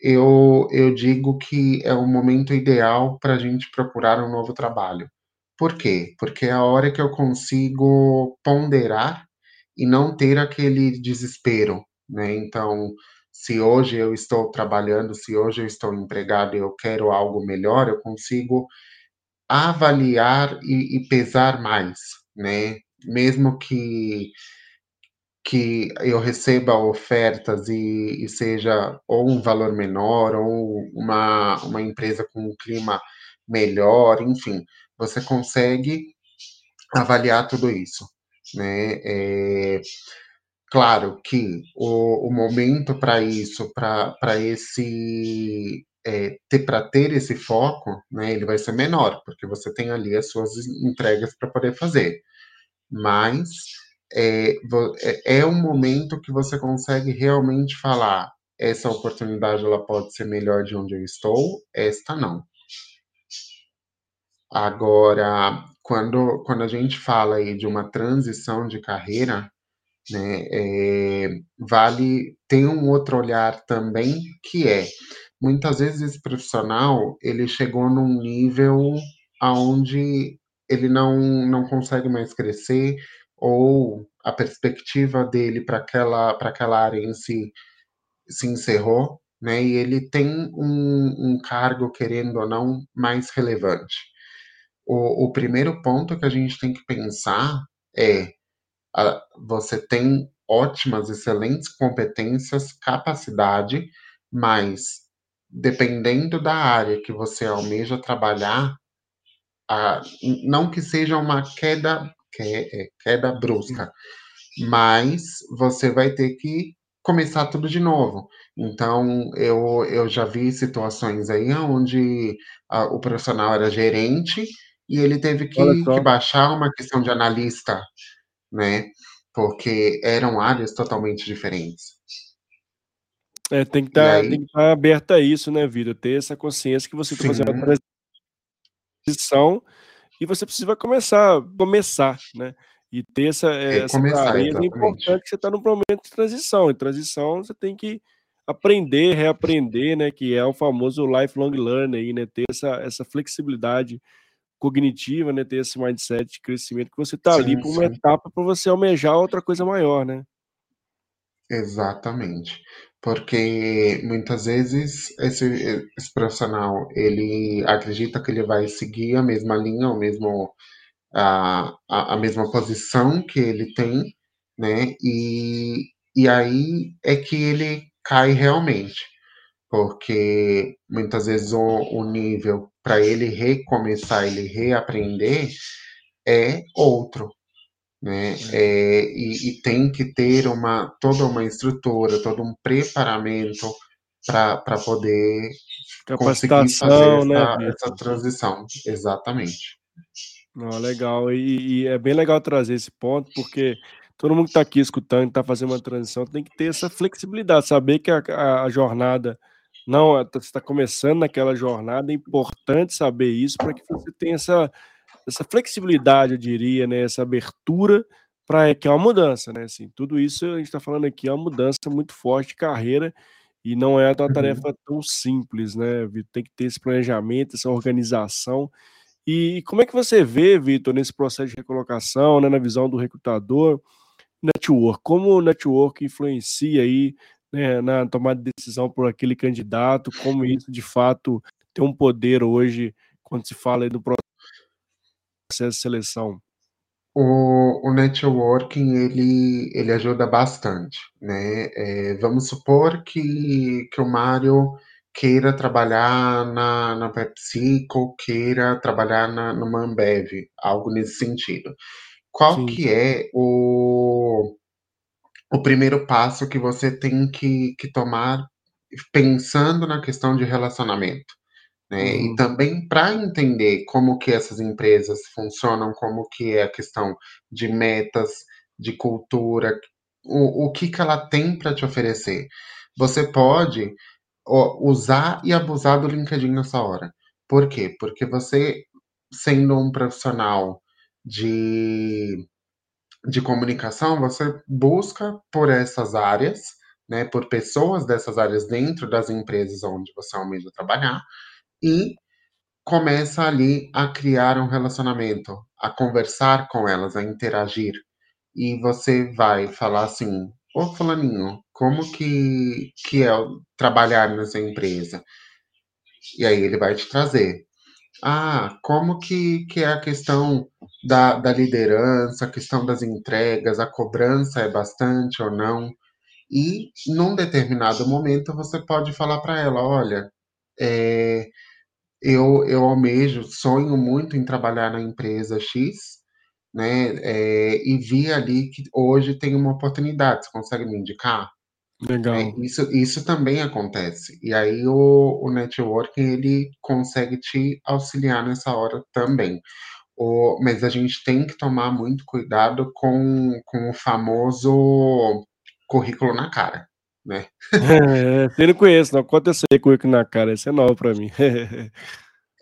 eu, eu digo que é o momento ideal para a gente procurar um novo trabalho. Por quê? Porque é a hora que eu consigo ponderar e não ter aquele desespero, né? Então, se hoje eu estou trabalhando, se hoje eu estou empregado e eu quero algo melhor, eu consigo avaliar e, e pesar mais, né? Mesmo que que eu receba ofertas e, e, seja ou um valor menor ou uma, uma empresa com um clima melhor, enfim, você consegue avaliar tudo isso, né? É, claro que o, o momento para isso, para esse é, ter para ter esse foco, né, ele vai ser menor, porque você tem ali as suas entregas para poder fazer mas é, é, é um momento que você consegue realmente falar essa oportunidade ela pode ser melhor de onde eu estou, esta não. Agora, quando, quando a gente fala aí de uma transição de carreira, né, é, vale ter um outro olhar também que é muitas vezes esse profissional ele chegou num nível aonde ele não, não consegue mais crescer, ou a perspectiva dele para aquela, aquela área em si se encerrou, né? E ele tem um, um cargo, querendo ou não, mais relevante. O, o primeiro ponto que a gente tem que pensar é: a, você tem ótimas, excelentes competências, capacidade, mas dependendo da área que você almeja trabalhar, a, não que seja uma queda, que, é, queda brusca, mas você vai ter que começar tudo de novo. Então, eu, eu já vi situações aí onde a, o profissional era gerente e ele teve que, que baixar uma questão de analista, né? Porque eram áreas totalmente diferentes. É, tem que tá, estar tá aberto a isso, né, Vida? Ter essa consciência que você está fazendo a transição e você precisa começar, começar, né? E ter essa, é, essa começar, clareza é importante que você está no momento de transição. Em transição, você tem que aprender, reaprender, né? Que é o famoso lifelong learning aí, né? Ter essa, essa flexibilidade cognitiva, né? Ter esse mindset de crescimento que você está ali para uma sim. etapa para você almejar outra coisa maior, né? Exatamente. Porque muitas vezes esse, esse profissional ele acredita que ele vai seguir a mesma linha, o mesmo a, a, a mesma posição que ele tem, né? E, e aí é que ele cai realmente, porque muitas vezes o, o nível para ele recomeçar, ele reaprender é outro, né? É, e, e, tem que ter uma toda uma estrutura, todo um preparamento para poder conseguir fazer né, essa, essa transição, exatamente. Legal, e, e, é bem legal trazer esse ponto, porque todo mundo que está aqui escutando, está fazendo uma transição, tem que ter essa flexibilidade, saber que a, a, a jornada não, você está começando naquela jornada, é importante saber isso para que você tenha essa, essa flexibilidade, eu diria, né, essa abertura para que é uma mudança, né? Assim, tudo isso a gente está falando aqui é uma mudança muito forte de carreira e não é uma uhum. tarefa tão simples, né? Tem que ter esse planejamento, essa organização. E como é que você vê, Vitor, nesse processo de recolocação, né, na visão do recrutador, network? Como o network influencia aí né, na tomada de decisão por aquele candidato? Como isso, de fato, tem um poder hoje quando se fala do processo de seleção? O, o networking ele, ele ajuda bastante, né? É, vamos supor que, que o Mário queira trabalhar na, na PepsiCo, queira trabalhar na, numa Ambev, algo nesse sentido. Qual Sim. que é o, o primeiro passo que você tem que, que tomar pensando na questão de relacionamento? Né? Uhum. E também para entender como que essas empresas funcionam, como que é a questão de metas, de cultura, o, o que, que ela tem para te oferecer. Você pode usar e abusar do LinkedIn nessa hora. Por quê? Porque você, sendo um profissional de, de comunicação, você busca por essas áreas, né, por pessoas dessas áreas dentro das empresas onde você almeja trabalhar, e começa ali a criar um relacionamento, a conversar com elas, a interagir. E você vai falar assim: Ô fulaninho, como que, que é trabalhar nessa empresa? E aí ele vai te trazer. Ah, como que, que é a questão da, da liderança, a questão das entregas, a cobrança é bastante ou não? E num determinado momento você pode falar para ela, olha, é, eu, eu almejo, sonho muito em trabalhar na empresa X, né? É, e vi ali que hoje tem uma oportunidade. Você consegue me indicar? Legal. É, isso, isso também acontece. E aí o, o networking ele consegue te auxiliar nessa hora também. O, mas a gente tem que tomar muito cuidado com, com o famoso currículo na cara, né? É, eu não conheço, não aconteceu currículo na cara, isso é novo para mim.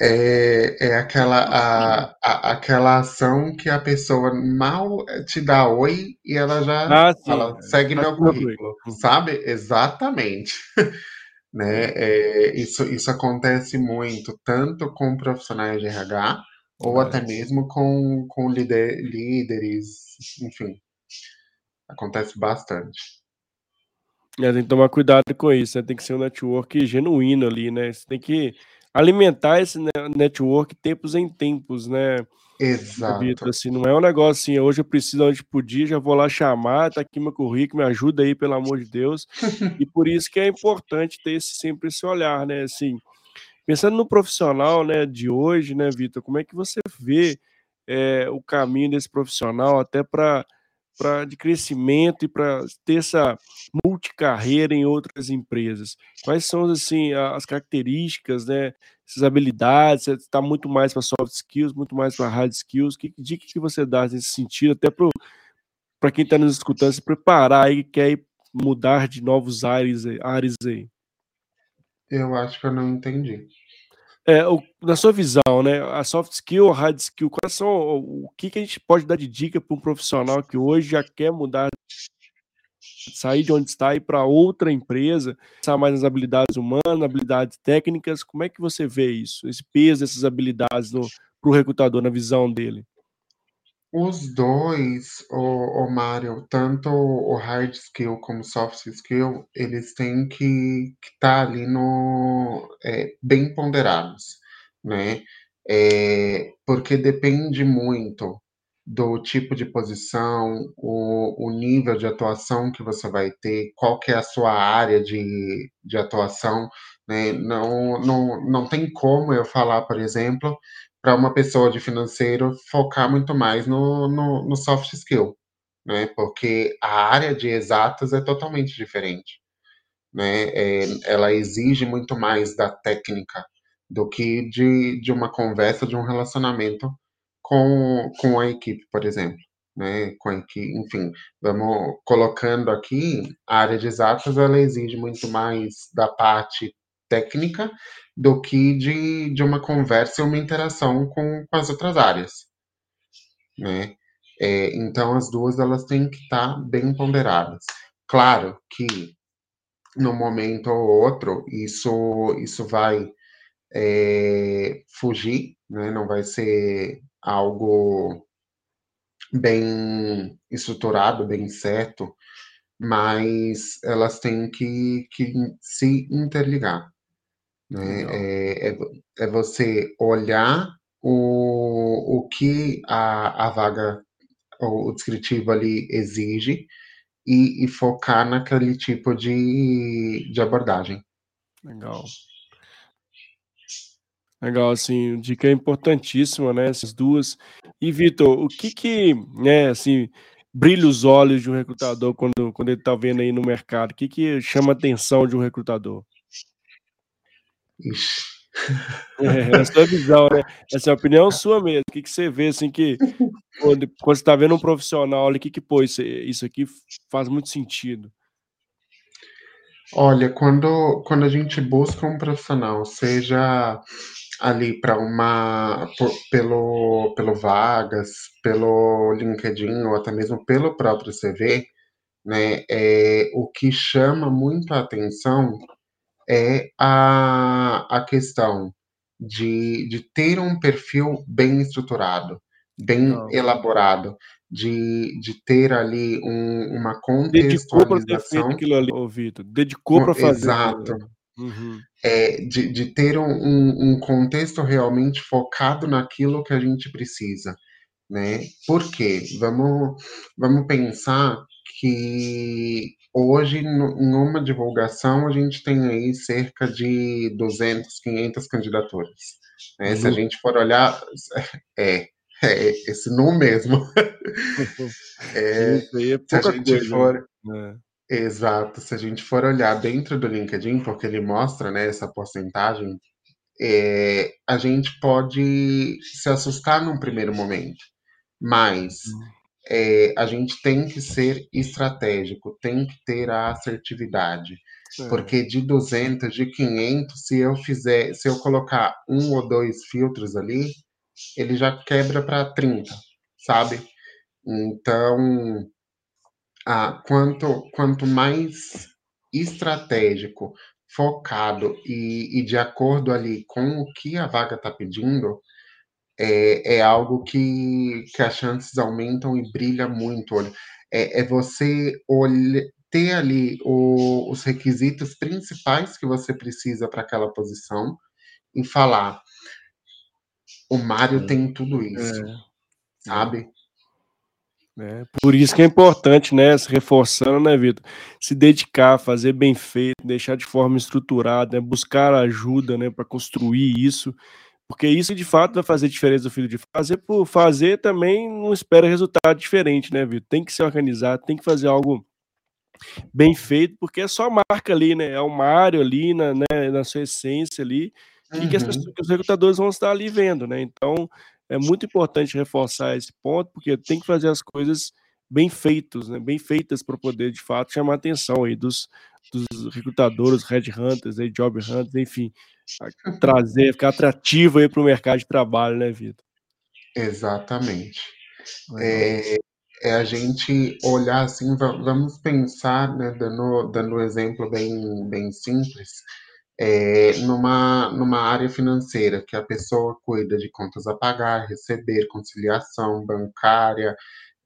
É, é aquela, a, a, aquela ação que a pessoa mal te dá oi e ela já ah, fala, segue meu currículo, sabe? Exatamente. né? É, isso, isso acontece muito, tanto com profissionais de RH, ou é. até mesmo com, com líder, líderes, enfim. Acontece bastante. É, tem que tomar cuidado com isso, né? Tem que ser um network genuíno ali, né? Você tem que alimentar esse network tempos em tempos, né? Exato. assim, não é um negócio assim, hoje eu preciso onde podia, já vou lá chamar, tá aqui meu currículo, me ajuda aí, pelo amor de Deus. e por isso que é importante ter esse, sempre esse olhar, né? Assim, pensando no profissional, né, de hoje, né, Vitor, como é que você vê é, o caminho desse profissional até para para de crescimento e para ter essa multicarreira em outras empresas? Quais são assim as características, né, essas habilidades? Você está muito mais para soft skills, muito mais para hard skills. Que dica que você dá nesse sentido, até para quem está nos escutando se preparar e quer mudar de novos ares, ares aí? Eu acho que eu não entendi. É, o, na sua visão, né, a soft skill, a hard skill, quais são, o que, que a gente pode dar de dica para um profissional que hoje já quer mudar, sair de onde está e para outra empresa, pensar mais nas habilidades humanas, habilidades técnicas, como é que você vê isso, esse peso dessas habilidades para o recrutador, na visão dele? Os dois, o, o Mário, tanto o hard skill como o soft skill, eles têm que estar tá ali no, é, bem ponderados, né? É, porque depende muito do tipo de posição, o, o nível de atuação que você vai ter, qual que é a sua área de, de atuação, né? Não, não, não tem como eu falar, por exemplo, para uma pessoa de financeiro focar muito mais no, no, no soft skill, né? Porque a área de exatas é totalmente diferente, né? É, ela exige muito mais da técnica do que de, de uma conversa, de um relacionamento com, com a equipe, por exemplo. Né, com a equipe, enfim, vamos colocando aqui, a área de exatas ela exige muito mais da parte técnica do que de, de uma conversa e uma interação com, com as outras áreas, né? É, então as duas elas têm que estar tá bem ponderadas. Claro que no momento ou outro isso isso vai é, fugir, né? Não vai ser algo bem estruturado, bem certo, mas elas têm que, que se interligar. Né? É, é, é, você olhar o, o que a, a vaga, o descritivo ali exige e, e focar naquele tipo de, de abordagem. Legal. Legal, assim, dica importantíssima, né? Essas duas. E, Vitor, o que que, né, assim, brilha os olhos de um recrutador quando, quando ele está vendo aí no mercado? O que que chama a atenção de um recrutador? Ixi. É, é a sua visão, né? Essa é a opinião sua mesmo. O que, que você vê, assim, que quando, quando você está vendo um profissional, olha, o que que, pô, isso, isso aqui faz muito sentido? Olha, quando, quando a gente busca um profissional, seja ali para uma por, pelo pelo vagas, pelo LinkedIn ou até mesmo pelo próprio CV, né, é, o que chama muito a atenção é a, a questão de, de ter um perfil bem estruturado, bem Não. elaborado, de, de ter ali um, uma contextualização. Dedicou para aquilo ali, Vitor. Dedicou para fazer. Exato. Uhum. É, de, de ter um, um contexto realmente focado naquilo que a gente precisa. Né? Por quê? Vamos, vamos pensar que hoje, em uma divulgação, a gente tem aí cerca de 200, 500 candidaturas. Né? Se a uhum. gente for olhar, é, é esse número mesmo. é, Isso aí é pouca se a gente coisa, for, né? Exato. Se a gente for olhar dentro do LinkedIn, porque ele mostra né, essa porcentagem, é, a gente pode se assustar num primeiro momento. Mas hum é, a gente tem que ser estratégico, tem que ter a assertividade. É. Porque de 200, de 500, se eu fizer, se eu colocar um ou dois filtros ali, ele já quebra para 30, sabe? Então, ah, quanto, quanto mais estratégico, focado e, e de acordo ali com o que a vaga está pedindo, é, é algo que, que as chances aumentam e brilha muito. É, é você olhar, ter ali o, os requisitos principais que você precisa para aquela posição e falar: o Mário é. tem tudo isso, é. sabe? É, por isso que é importante, né, se reforçando, né, Vitor, se dedicar, fazer bem feito, deixar de forma estruturada, né, buscar ajuda, né, para construir isso, Porque isso de fato vai fazer diferença do filho de fazer por fazer também não espera resultado diferente, né, Vitor? Tem que se organizar, tem que fazer algo bem feito, porque é só marca ali, né? É o Mário ali na, né, na sua essência ali, uhum. que, pessoas, que, os recrutadores vão estar ali vendo, né? Então é muito importante reforçar esse ponto, porque tem que fazer as coisas bem feitas, né? Bem feitas para poder de fato chamar a atenção aí dos, dos recrutadores, headhunters, aí, job hunters, enfim, trazer, ficar atrativo aí para o mercado de trabalho, né, Vitor? Exatamente. É, é, a gente olhar assim, vamos pensar, né, dando, dando um exemplo bem, bem simples, é, numa, numa área financeira, que a pessoa cuida de contas a pagar, receber, conciliação bancária,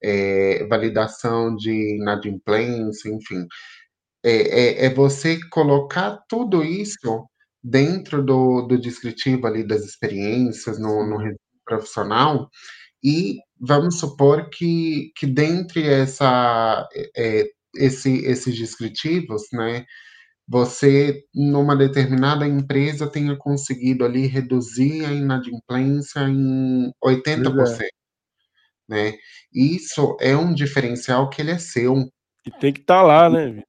é, validação de inadimplência, enfim. É, é, é, você colocar tudo isso dentro do, do descritivo ali das experiências, no, no profissional, e vamos supor que, que dentre essa, é, esse, esses descritivos, né, você, numa determinada empresa, tenha conseguido ali reduzir a inadimplência em 80%. É. Né? Isso é um diferencial que ele é seu. E tem que estar tá lá, né?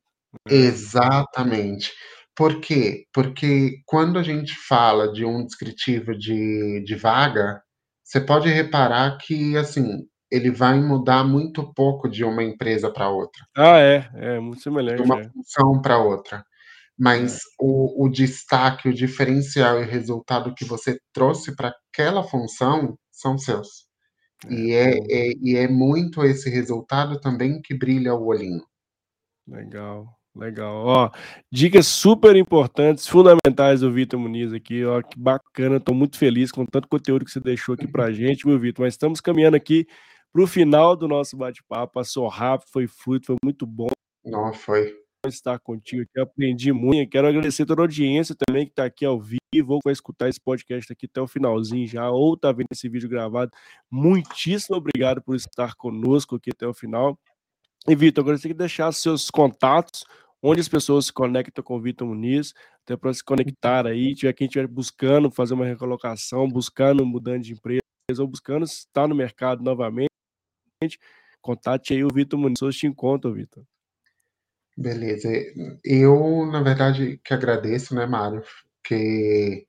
É. Exatamente. Por quê? Porque quando a gente fala de um descritivo de, de vaga, você pode reparar que, assim, ele vai mudar muito pouco de uma empresa para outra. Ah, é, é muito semelhante. De uma é. função para outra. Mas é. o, o destaque, o diferencial e o resultado que você trouxe para aquela função são seus. É, e, é, é, e é muito esse resultado também que brilha o olhinho. Legal. Legal. Ó, dicas super importantes, fundamentais do Vitor Muniz aqui. Ó, que bacana. Estou muito feliz com tanto conteúdo que você deixou aqui para gente, meu Vitor. Mas estamos caminhando aqui para o final do nosso bate-papo. Passou rápido, foi fruto, foi muito bom. Não, foi. Estar contigo aqui, aprendi muito. Quero agradecer toda a audiência também que está aqui ao vivo, ou vai escutar esse podcast aqui até o finalzinho já, ou está vendo esse vídeo gravado. Muitíssimo obrigado por estar conosco aqui até o final. E, Vitor, agora você tem que deixar seus contatos, onde as pessoas se conectam com o Vitor Muniz, até para se conectar aí, tiver quem estiver buscando fazer uma recolocação, buscando mudando de empresa, ou buscando estar no mercado novamente, contate aí o Vitor Muniz, te encontro, Vitor. Beleza. Eu, na verdade, que agradeço, né, Mário, porque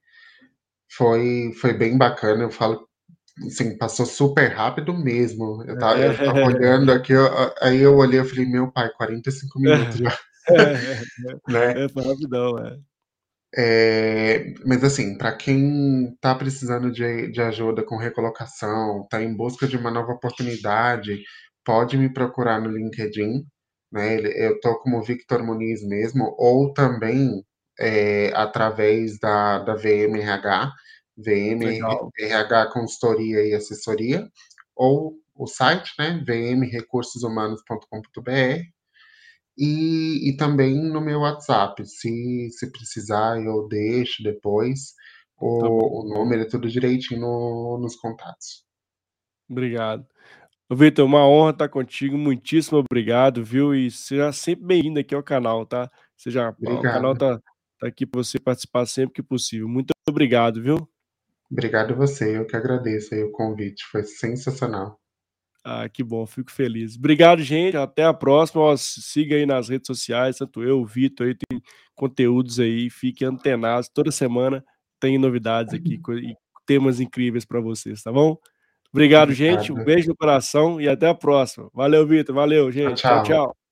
foi, foi bem bacana. Eu falo, assim, passou super rápido mesmo. Eu tava, eu tava olhando aqui, eu, aí eu olhei e falei, meu pai, 45 minutos já. É, né? é rapidão, é. É, mas assim, para quem está precisando de, de ajuda com recolocação, está em busca de uma nova oportunidade, pode me procurar no LinkedIn, né? Eu tô como Victor Muniz mesmo, ou também é, através da, da VMRH, VMRH Consultoria e Assessoria, ou o site, né? vmrecursoshumanos.com.br e, e também no meu WhatsApp. Se, se precisar, eu deixo depois o, tá o número, é tudo direitinho no, nos contatos. Obrigado. Vitor, uma honra estar contigo. Muitíssimo obrigado, viu? E seja sempre bem-vindo aqui ao canal, tá? Seja, o canal tá, tá aqui para você participar sempre que possível. Muito obrigado, viu? Obrigado a você, eu que agradeço aí o convite, foi sensacional. Ah, que bom, fico feliz. Obrigado, gente. Até a próxima. Ó, siga aí nas redes sociais, tanto eu, o Vitor, aí tem conteúdos aí. Fique antenado. Toda semana tem novidades aqui e temas incríveis para vocês, tá bom? Obrigado, gente. Um beijo no coração e até a próxima. Valeu, Vitor. Valeu, gente. tchau. tchau. tchau.